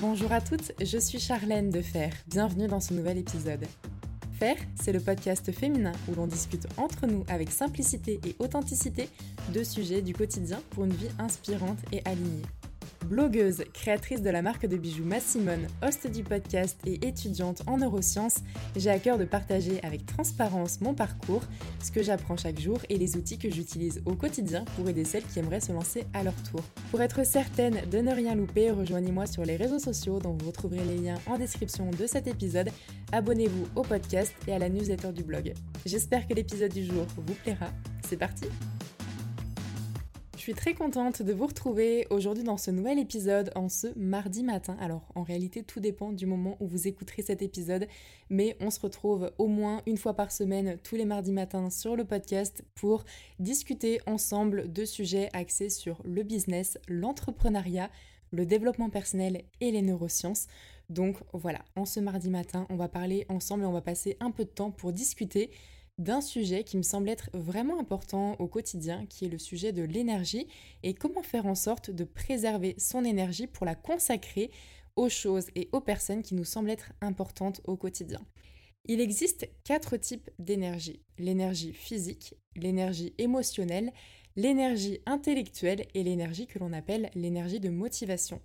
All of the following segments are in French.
Bonjour à toutes, je suis Charlène de Fer. Bienvenue dans ce nouvel épisode. Faire, c'est le podcast féminin où l'on discute entre nous avec simplicité et authenticité de sujets du quotidien pour une vie inspirante et alignée. Blogueuse, créatrice de la marque de bijoux Massimone, host du podcast et étudiante en neurosciences, j'ai à cœur de partager avec transparence mon parcours, ce que j'apprends chaque jour et les outils que j'utilise au quotidien pour aider celles qui aimeraient se lancer à leur tour. Pour être certaine de ne rien louper, rejoignez-moi sur les réseaux sociaux dont vous retrouverez les liens en description de cet épisode. Abonnez-vous au podcast et à la newsletter du blog. J'espère que l'épisode du jour vous plaira. C'est parti suis très contente de vous retrouver aujourd'hui dans ce nouvel épisode en ce mardi matin. Alors en réalité tout dépend du moment où vous écouterez cet épisode, mais on se retrouve au moins une fois par semaine tous les mardis matins sur le podcast pour discuter ensemble de sujets axés sur le business, l'entrepreneuriat, le développement personnel et les neurosciences. Donc voilà, en ce mardi matin, on va parler ensemble et on va passer un peu de temps pour discuter d'un sujet qui me semble être vraiment important au quotidien, qui est le sujet de l'énergie et comment faire en sorte de préserver son énergie pour la consacrer aux choses et aux personnes qui nous semblent être importantes au quotidien. Il existe quatre types d'énergie. L'énergie physique, l'énergie émotionnelle, l'énergie intellectuelle et l'énergie que l'on appelle l'énergie de motivation.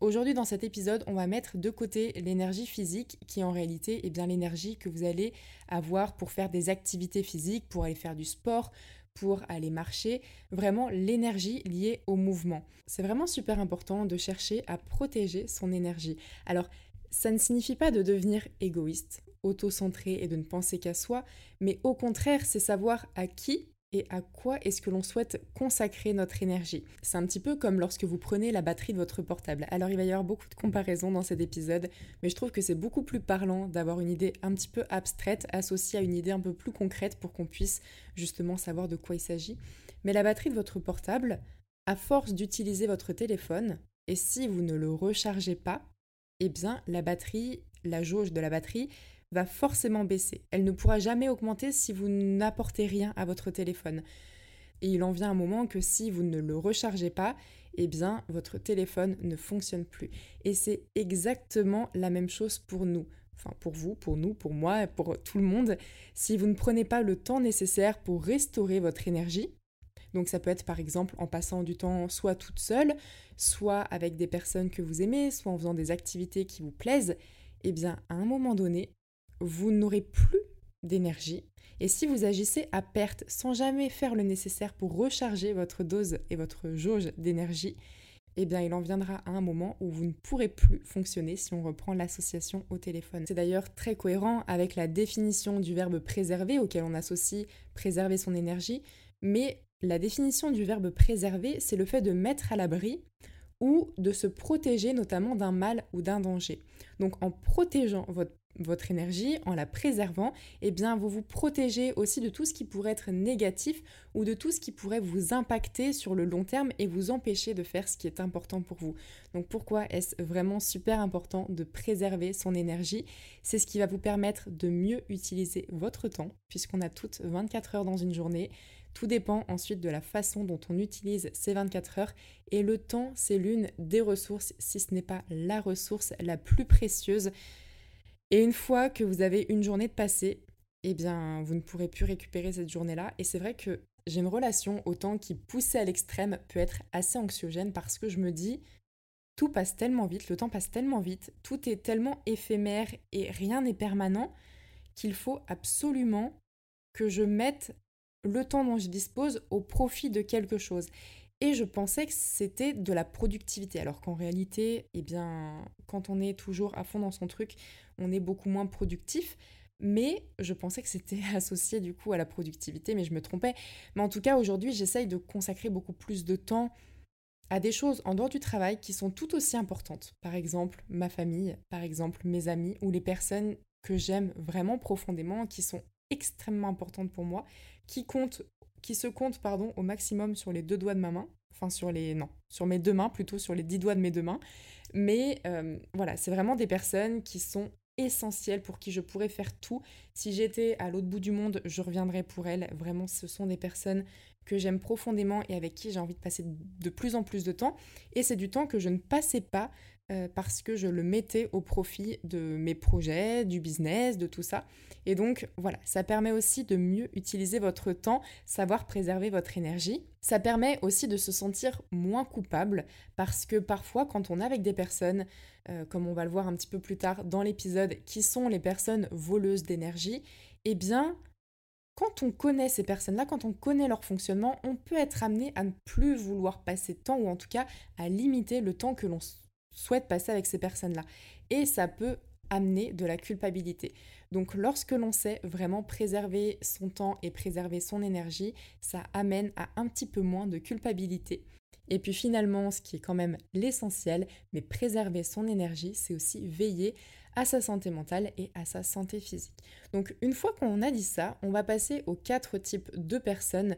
Aujourd'hui, dans cet épisode, on va mettre de côté l'énergie physique, qui en réalité est bien l'énergie que vous allez avoir pour faire des activités physiques, pour aller faire du sport, pour aller marcher, vraiment l'énergie liée au mouvement. C'est vraiment super important de chercher à protéger son énergie. Alors, ça ne signifie pas de devenir égoïste, auto-centré et de ne penser qu'à soi, mais au contraire, c'est savoir à qui et à quoi est-ce que l'on souhaite consacrer notre énergie? C'est un petit peu comme lorsque vous prenez la batterie de votre portable. Alors il va y avoir beaucoup de comparaisons dans cet épisode, mais je trouve que c'est beaucoup plus parlant d'avoir une idée un petit peu abstraite associée à une idée un peu plus concrète pour qu'on puisse justement savoir de quoi il s'agit. Mais la batterie de votre portable, à force d'utiliser votre téléphone, et si vous ne le rechargez pas, eh bien la batterie, la jauge de la batterie va forcément baisser. Elle ne pourra jamais augmenter si vous n'apportez rien à votre téléphone. Et il en vient un moment que si vous ne le rechargez pas, eh bien votre téléphone ne fonctionne plus. Et c'est exactement la même chose pour nous. Enfin pour vous, pour nous, pour moi, pour tout le monde. Si vous ne prenez pas le temps nécessaire pour restaurer votre énergie, donc ça peut être par exemple en passant du temps soit toute seule, soit avec des personnes que vous aimez, soit en faisant des activités qui vous plaisent, eh bien à un moment donné, vous n'aurez plus d'énergie. Et si vous agissez à perte sans jamais faire le nécessaire pour recharger votre dose et votre jauge d'énergie, eh bien il en viendra à un moment où vous ne pourrez plus fonctionner si on reprend l'association au téléphone. C'est d'ailleurs très cohérent avec la définition du verbe préserver auquel on associe préserver son énergie, mais la définition du verbe préserver, c'est le fait de mettre à l'abri ou de se protéger notamment d'un mal ou d'un danger. Donc en protégeant votre énergie, en la préservant, eh bien vous vous protégez aussi de tout ce qui pourrait être négatif ou de tout ce qui pourrait vous impacter sur le long terme et vous empêcher de faire ce qui est important pour vous. Donc pourquoi est-ce vraiment super important de préserver son énergie? C'est ce qui va vous permettre de mieux utiliser votre temps puisqu'on a toutes 24 heures dans une journée. Tout dépend ensuite de la façon dont on utilise ces 24 heures et le temps, c'est l'une des ressources, si ce n'est pas la ressource la plus précieuse et une fois que vous avez une journée de passé, eh bien, vous ne pourrez plus récupérer cette journée-là. Et c'est vrai que j'ai une relation au temps qui, poussée à l'extrême, peut être assez anxiogène parce que je me dis, tout passe tellement vite, le temps passe tellement vite, tout est tellement éphémère et rien n'est permanent qu'il faut absolument que je mette le temps dont je dispose au profit de quelque chose. Et je pensais que c'était de la productivité, alors qu'en réalité, eh bien, quand on est toujours à fond dans son truc, on est beaucoup moins productif. Mais je pensais que c'était associé du coup à la productivité, mais je me trompais. Mais en tout cas, aujourd'hui, j'essaye de consacrer beaucoup plus de temps à des choses en dehors du travail qui sont tout aussi importantes. Par exemple, ma famille, par exemple, mes amis ou les personnes que j'aime vraiment profondément, qui sont extrêmement importantes pour moi, qui comptent qui se compte pardon, au maximum sur les deux doigts de ma main. Enfin, sur les. Non, sur mes deux mains, plutôt sur les dix doigts de mes deux mains. Mais euh, voilà, c'est vraiment des personnes qui sont essentielles pour qui je pourrais faire tout. Si j'étais à l'autre bout du monde, je reviendrais pour elles. Vraiment, ce sont des personnes que j'aime profondément et avec qui j'ai envie de passer de plus en plus de temps. Et c'est du temps que je ne passais pas euh, parce que je le mettais au profit de mes projets, du business, de tout ça. Et donc voilà, ça permet aussi de mieux utiliser votre temps, savoir préserver votre énergie. Ça permet aussi de se sentir moins coupable parce que parfois quand on est avec des personnes, euh, comme on va le voir un petit peu plus tard dans l'épisode, qui sont les personnes voleuses d'énergie, eh bien quand on connaît ces personnes-là, quand on connaît leur fonctionnement, on peut être amené à ne plus vouloir passer de temps ou en tout cas à limiter le temps que l'on souhaite passer avec ces personnes-là. Et ça peut amener de la culpabilité. Donc lorsque l'on sait vraiment préserver son temps et préserver son énergie, ça amène à un petit peu moins de culpabilité. Et puis finalement, ce qui est quand même l'essentiel, mais préserver son énergie, c'est aussi veiller à sa santé mentale et à sa santé physique. Donc une fois qu'on a dit ça, on va passer aux quatre types de personnes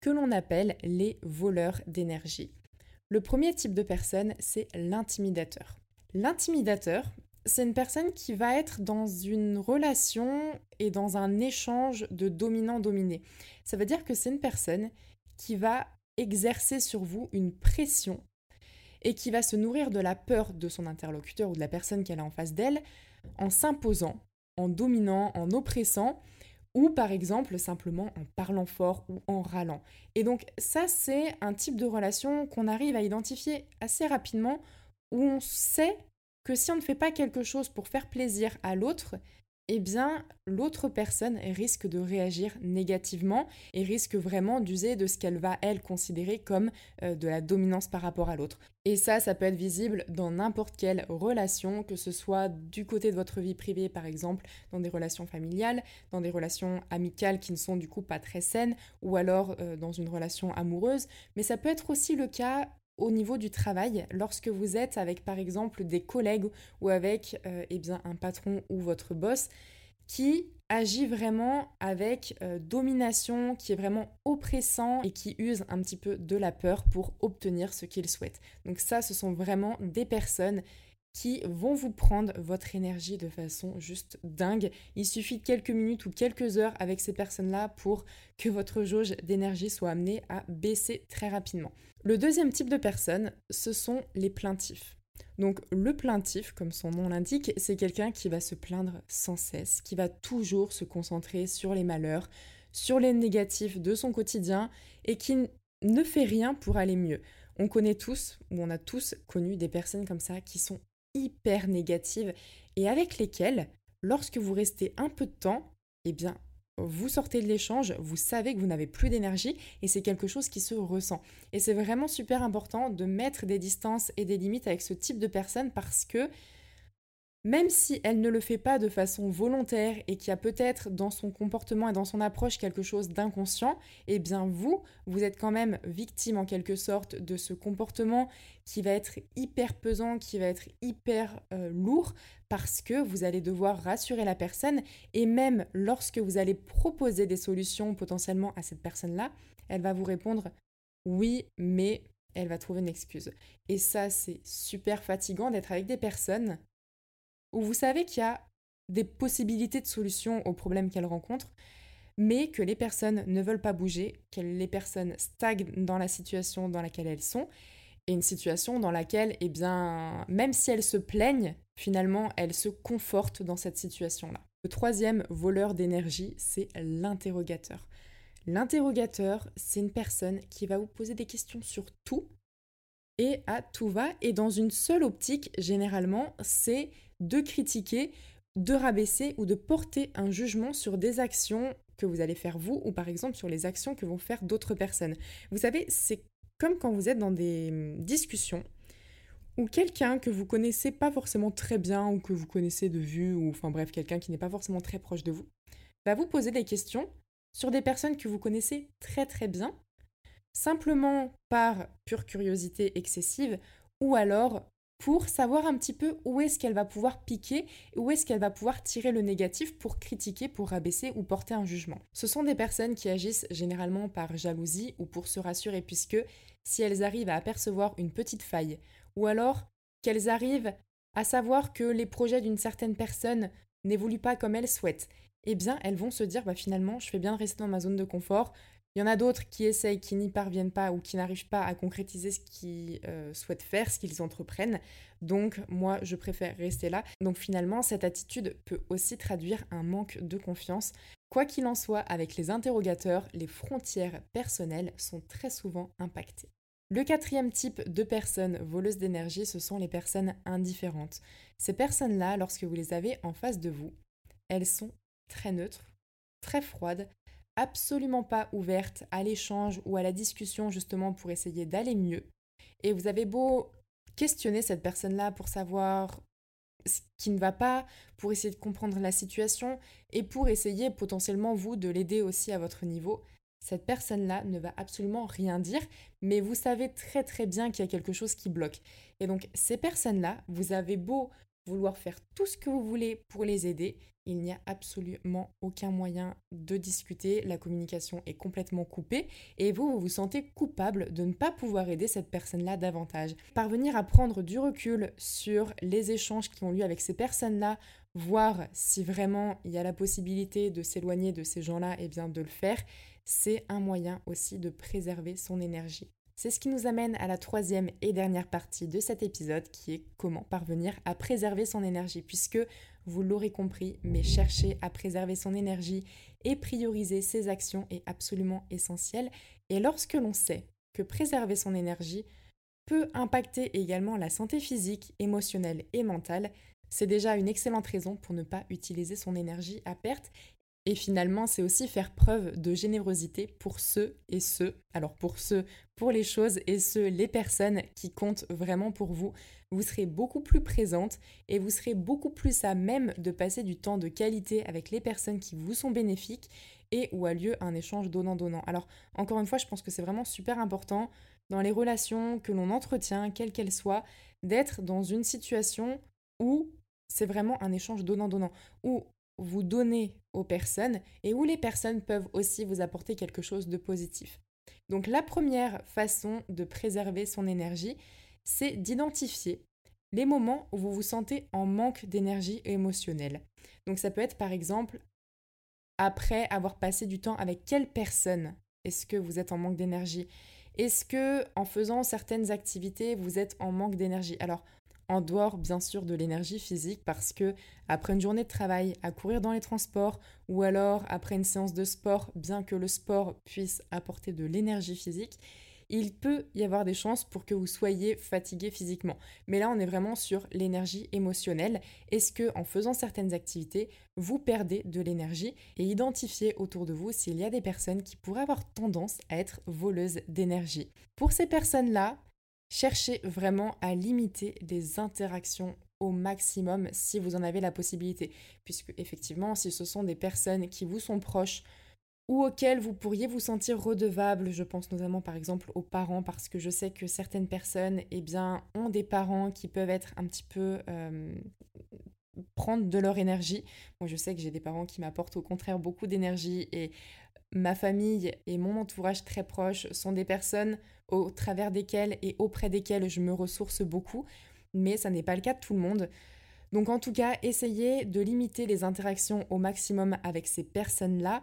que l'on appelle les voleurs d'énergie. Le premier type de personne, c'est l'intimidateur. L'intimidateur, c'est une personne qui va être dans une relation et dans un échange de dominant-dominé. Ça veut dire que c'est une personne qui va exercer sur vous une pression et qui va se nourrir de la peur de son interlocuteur ou de la personne qu'elle a en face d'elle en s'imposant, en dominant, en oppressant ou par exemple simplement en parlant fort ou en râlant. Et donc ça c'est un type de relation qu'on arrive à identifier assez rapidement où on sait que si on ne fait pas quelque chose pour faire plaisir à l'autre, eh bien l'autre personne risque de réagir négativement et risque vraiment d'user de ce qu'elle va, elle, considérer comme euh, de la dominance par rapport à l'autre. Et ça, ça peut être visible dans n'importe quelle relation, que ce soit du côté de votre vie privée, par exemple, dans des relations familiales, dans des relations amicales qui ne sont du coup pas très saines, ou alors euh, dans une relation amoureuse. Mais ça peut être aussi le cas au niveau du travail, lorsque vous êtes avec par exemple des collègues ou avec euh, eh un patron ou votre boss qui agit vraiment avec euh, domination, qui est vraiment oppressant et qui use un petit peu de la peur pour obtenir ce qu'il souhaite. Donc ça, ce sont vraiment des personnes qui vont vous prendre votre énergie de façon juste dingue. Il suffit de quelques minutes ou quelques heures avec ces personnes-là pour que votre jauge d'énergie soit amenée à baisser très rapidement. Le deuxième type de personnes, ce sont les plaintifs. Donc le plaintif, comme son nom l'indique, c'est quelqu'un qui va se plaindre sans cesse, qui va toujours se concentrer sur les malheurs, sur les négatifs de son quotidien et qui ne fait rien pour aller mieux. On connaît tous, ou on a tous connu des personnes comme ça qui sont hyper négatives et avec lesquelles, lorsque vous restez un peu de temps, eh bien, vous sortez de l'échange, vous savez que vous n'avez plus d'énergie et c'est quelque chose qui se ressent. Et c'est vraiment super important de mettre des distances et des limites avec ce type de personnes parce que même si elle ne le fait pas de façon volontaire et qu'il y a peut-être dans son comportement et dans son approche quelque chose d'inconscient, eh bien vous, vous êtes quand même victime en quelque sorte de ce comportement qui va être hyper pesant, qui va être hyper euh, lourd parce que vous allez devoir rassurer la personne et même lorsque vous allez proposer des solutions potentiellement à cette personne-là, elle va vous répondre oui, mais elle va trouver une excuse. Et ça, c'est super fatigant d'être avec des personnes où vous savez qu'il y a des possibilités de solutions aux problèmes qu'elles rencontrent, mais que les personnes ne veulent pas bouger, que les personnes stagnent dans la situation dans laquelle elles sont, et une situation dans laquelle, eh bien, même si elles se plaignent, finalement, elles se confortent dans cette situation-là. Le troisième voleur d'énergie, c'est l'interrogateur. L'interrogateur, c'est une personne qui va vous poser des questions sur tout et à tout va, et dans une seule optique, généralement, c'est de critiquer, de rabaisser ou de porter un jugement sur des actions que vous allez faire vous ou par exemple sur les actions que vont faire d'autres personnes. Vous savez, c'est comme quand vous êtes dans des hum, discussions où quelqu'un que vous connaissez pas forcément très bien ou que vous connaissez de vue ou enfin bref, quelqu'un qui n'est pas forcément très proche de vous, va vous poser des questions sur des personnes que vous connaissez très très bien, simplement par pure curiosité excessive ou alors pour savoir un petit peu où est-ce qu'elle va pouvoir piquer, où est-ce qu'elle va pouvoir tirer le négatif pour critiquer, pour rabaisser ou porter un jugement. Ce sont des personnes qui agissent généralement par jalousie ou pour se rassurer puisque si elles arrivent à apercevoir une petite faille ou alors qu'elles arrivent à savoir que les projets d'une certaine personne n'évoluent pas comme elles souhaitent, eh bien elles vont se dire bah finalement je fais bien de rester dans ma zone de confort, Il y en a d'autres qui essayent, qui n'y parviennent pas ou qui n'arrivent pas à concrétiser ce qu'ils euh, souhaitent faire, ce qu'ils entreprennent. Donc moi, je préfère rester là. Donc finalement, cette attitude peut aussi traduire un manque de confiance. Quoi qu'il en soit, avec les interrogateurs, les frontières personnelles sont très souvent impactées. Le quatrième type de personnes voleuses d'énergie, ce sont les personnes indifférentes. Ces personnes-là, lorsque vous les avez en face de vous, elles sont très neutres, très froides, absolument pas ouvertes à l'échange ou à la discussion justement pour essayer d'aller mieux. Et vous avez beau questionner cette personne-là pour savoir ce qui ne va pas, pour essayer de comprendre la situation et pour essayer potentiellement vous de l'aider aussi à votre niveau, cette personne-là ne va absolument rien dire, mais vous savez très très bien qu'il y a quelque chose qui bloque. Et donc ces personnes-là, vous avez beau vouloir faire tout ce que vous voulez pour les aider, il n'y a absolument aucun moyen de discuter, la communication est complètement coupée et vous, vous vous sentez coupable de ne pas pouvoir aider cette personne-là davantage. Parvenir à prendre du recul sur les échanges qui ont lieu avec ces personnes-là, voir si vraiment il y a la possibilité de s'éloigner de ces gens-là, et eh bien de le faire, c'est un moyen aussi de préserver son énergie. C'est ce qui nous amène à la troisième et dernière partie de cet épisode qui est comment parvenir à préserver son énergie puisque vous l'aurez compris, mais chercher à préserver son énergie et prioriser ses actions est absolument essentiel. Et lorsque l'on sait que préserver son énergie peut impacter également la santé physique, émotionnelle et mentale, c'est déjà une excellente raison pour ne pas utiliser son énergie à perte et finalement, c'est aussi faire preuve de générosité pour ceux et ceux, alors pour ceux, pour les choses et ceux, les personnes qui comptent vraiment pour vous. Vous serez beaucoup plus présente et vous serez beaucoup plus à même de passer du temps de qualité avec les personnes qui vous sont bénéfiques et où a lieu un échange donnant-donnant. Alors, encore une fois, je pense que c'est vraiment super important dans les relations que l'on entretient, quelles qu'elles soient, d'être dans une situation où c'est vraiment un échange donnant-donnant, vous donnez aux personnes et où les personnes peuvent aussi vous apporter quelque chose de positif. Donc la première façon de préserver son énergie, c'est d'identifier les moments où vous vous sentez en manque d'énergie émotionnelle. Donc ça peut être par exemple après avoir passé du temps avec quelle personne est-ce que vous êtes en manque d'énergie? Est-ce que en faisant certaines activités, vous êtes en manque d'énergie? En dehors bien sûr de l'énergie physique parce que après une journée de travail à courir dans les transports ou alors après une séance de sport, bien que le sport puisse apporter de l'énergie physique, il peut y avoir des chances pour que vous soyez fatigué physiquement. Mais là, on est vraiment sur l'énergie émotionnelle. Est-ce que en faisant certaines activités, vous perdez de l'énergie? Et identifiez autour de vous s'il y a des personnes qui pourraient avoir tendance à être voleuses d'énergie. Pour ces personnes-là, Cherchez vraiment à limiter les interactions au maximum si vous en avez la possibilité. Puisque effectivement, si ce sont des personnes qui vous sont proches ou auxquelles vous pourriez vous sentir redevable, je pense notamment par exemple aux parents, parce que je sais que certaines personnes eh ont des parents qui peuvent être un petit peu... Euh, prendre de leur énergie. Moi, je sais que j'ai des parents qui m'apportent au contraire beaucoup d'énergie et ma famille et mon entourage très proche sont des personnes au travers desquelles et auprès desquelles je me ressource beaucoup, mais ça n'est pas le cas de tout le monde. Donc en tout cas, essayez de limiter les interactions au maximum avec ces personnes-là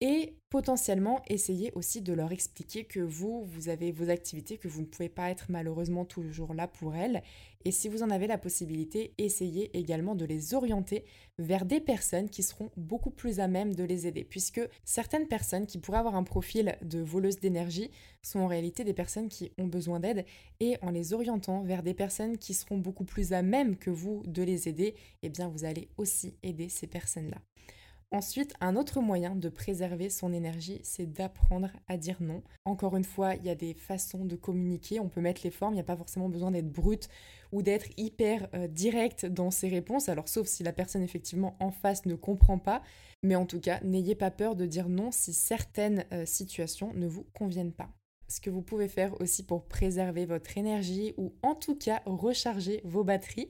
et potentiellement essayer aussi de leur expliquer que vous, vous avez vos activités, que vous ne pouvez pas être malheureusement toujours là pour elles. Et si vous en avez la possibilité, essayez également de les orienter vers des personnes qui seront beaucoup plus à même de les aider. Puisque certaines personnes qui pourraient avoir un profil de voleuse d'énergie sont en réalité des personnes qui ont besoin d'aide. Et en les orientant vers des personnes qui seront beaucoup plus à même que vous de les aider, eh bien vous allez aussi aider ces personnes-là. Ensuite, un autre moyen de préserver son énergie, c'est d'apprendre à dire non. Encore une fois, il y a des façons de communiquer, on peut mettre les formes, il n'y a pas forcément besoin d'être brut ou d'être hyper euh, direct dans ses réponses, alors sauf si la personne effectivement en face ne comprend pas, mais en tout cas, n'ayez pas peur de dire non si certaines euh, situations ne vous conviennent pas. Ce que vous pouvez faire aussi pour préserver votre énergie ou en tout cas recharger vos batteries,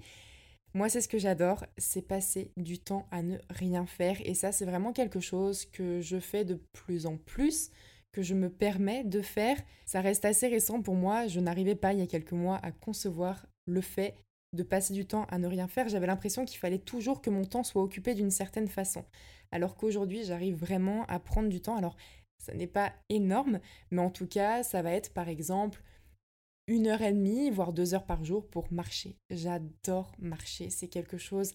moi, c'est ce que j'adore, c'est passer du temps à ne rien faire. Et ça, c'est vraiment quelque chose que je fais de plus en plus, que je me permets de faire. Ça reste assez récent pour moi. Je n'arrivais pas il y a quelques mois à concevoir le fait de passer du temps à ne rien faire. J'avais l'impression qu'il fallait toujours que mon temps soit occupé d'une certaine façon. Alors qu'aujourd'hui, j'arrive vraiment à prendre du temps. Alors, Ça n'est pas énorme, mais en tout cas, ça va être par exemple une heure et demie, voire deux heures par jour pour marcher. J'adore marcher, c'est quelque chose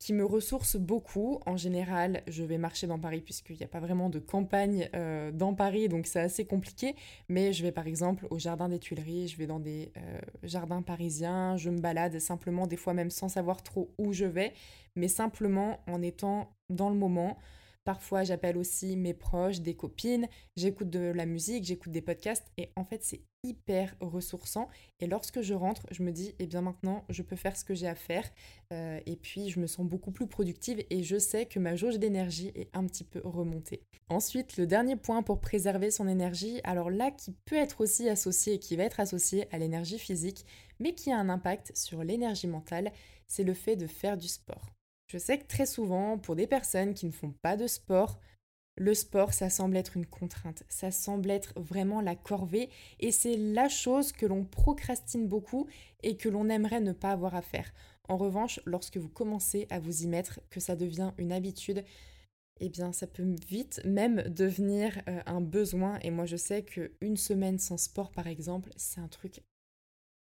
qui me ressource beaucoup. En général, je vais marcher dans Paris puisqu'il n'y a pas vraiment de campagne euh, dans Paris, donc c'est assez compliqué. Mais je vais par exemple au Jardin des Tuileries, je vais dans des euh, jardins parisiens, je me balade simplement, des fois même sans savoir trop où je vais, mais simplement en étant dans le moment. Parfois, j'appelle aussi mes proches, des copines, j'écoute de la musique, j'écoute des podcasts et en fait, c'est hyper ressourçant. Et lorsque je rentre, je me dis, eh bien maintenant, je peux faire ce que j'ai à faire. Euh, et puis, je me sens beaucoup plus productive et je sais que ma jauge d'énergie est un petit peu remontée. Ensuite, le dernier point pour préserver son énergie, alors là, qui peut être aussi associé qui va être associé à l'énergie physique, mais qui a un impact sur l'énergie mentale, c'est le fait de faire du sport. Je sais que très souvent, pour des personnes qui ne font pas de sport, le sport, ça semble être une contrainte, ça semble être vraiment la corvée, et c'est la chose que l'on procrastine beaucoup et que l'on aimerait ne pas avoir à faire. En revanche, lorsque vous commencez à vous y mettre, que ça devient une habitude, eh bien ça peut vite même devenir euh, un besoin. Et moi je sais qu'une semaine sans sport par exemple, c'est un truc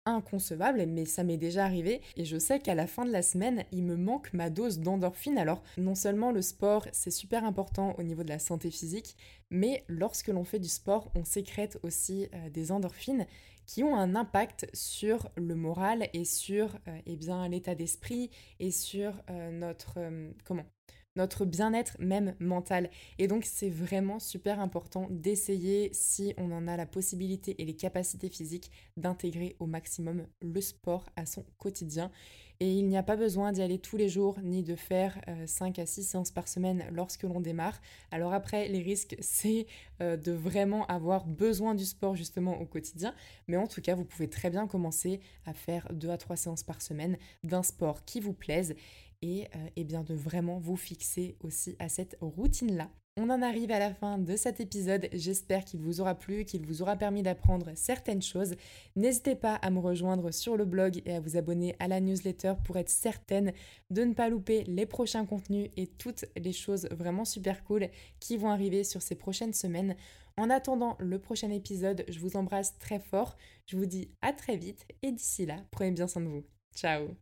inconcevable, mais ça m'est déjà arrivé. Et je sais qu'à la fin de la semaine, il me manque ma dose d'endorphine. Alors, non seulement le sport, c'est super important au niveau de la santé physique, mais lorsque l'on fait du sport, on sécrète aussi euh, des endorphines qui ont un impact sur le moral et sur euh, eh bien l'état d'esprit et sur euh, notre comment? Notre bien-être même mental. Et donc c'est vraiment super important d'essayer, si on en a la possibilité et les capacités physiques, d'intégrer au maximum le sport à son quotidien. Et il n'y a pas besoin d'y aller tous les jours ni de faire 5 euh, à 6 séances par semaine lorsque l'on démarre. Alors après, les risques, c'est euh, de vraiment avoir besoin du sport justement au quotidien. Mais en tout cas, vous pouvez très bien commencer à faire 2 à 3 séances par semaine d'un sport qui vous plaise et, euh, eh bien de vraiment vous fixer aussi à cette routine-là. On en arrive à la fin de cet épisode. J'espère qu'il vous aura plu, qu'il vous aura permis d'apprendre certaines choses. N'hésitez pas à me rejoindre sur le blog et à vous abonner à la newsletter pour être certaine de ne pas louper les prochains contenus et toutes les choses vraiment super cool qui vont arriver sur ces prochaines semaines. En attendant le prochain épisode, je vous embrasse très fort. Je vous dis à très vite et d'ici là, prenez bien soin de vous. Ciao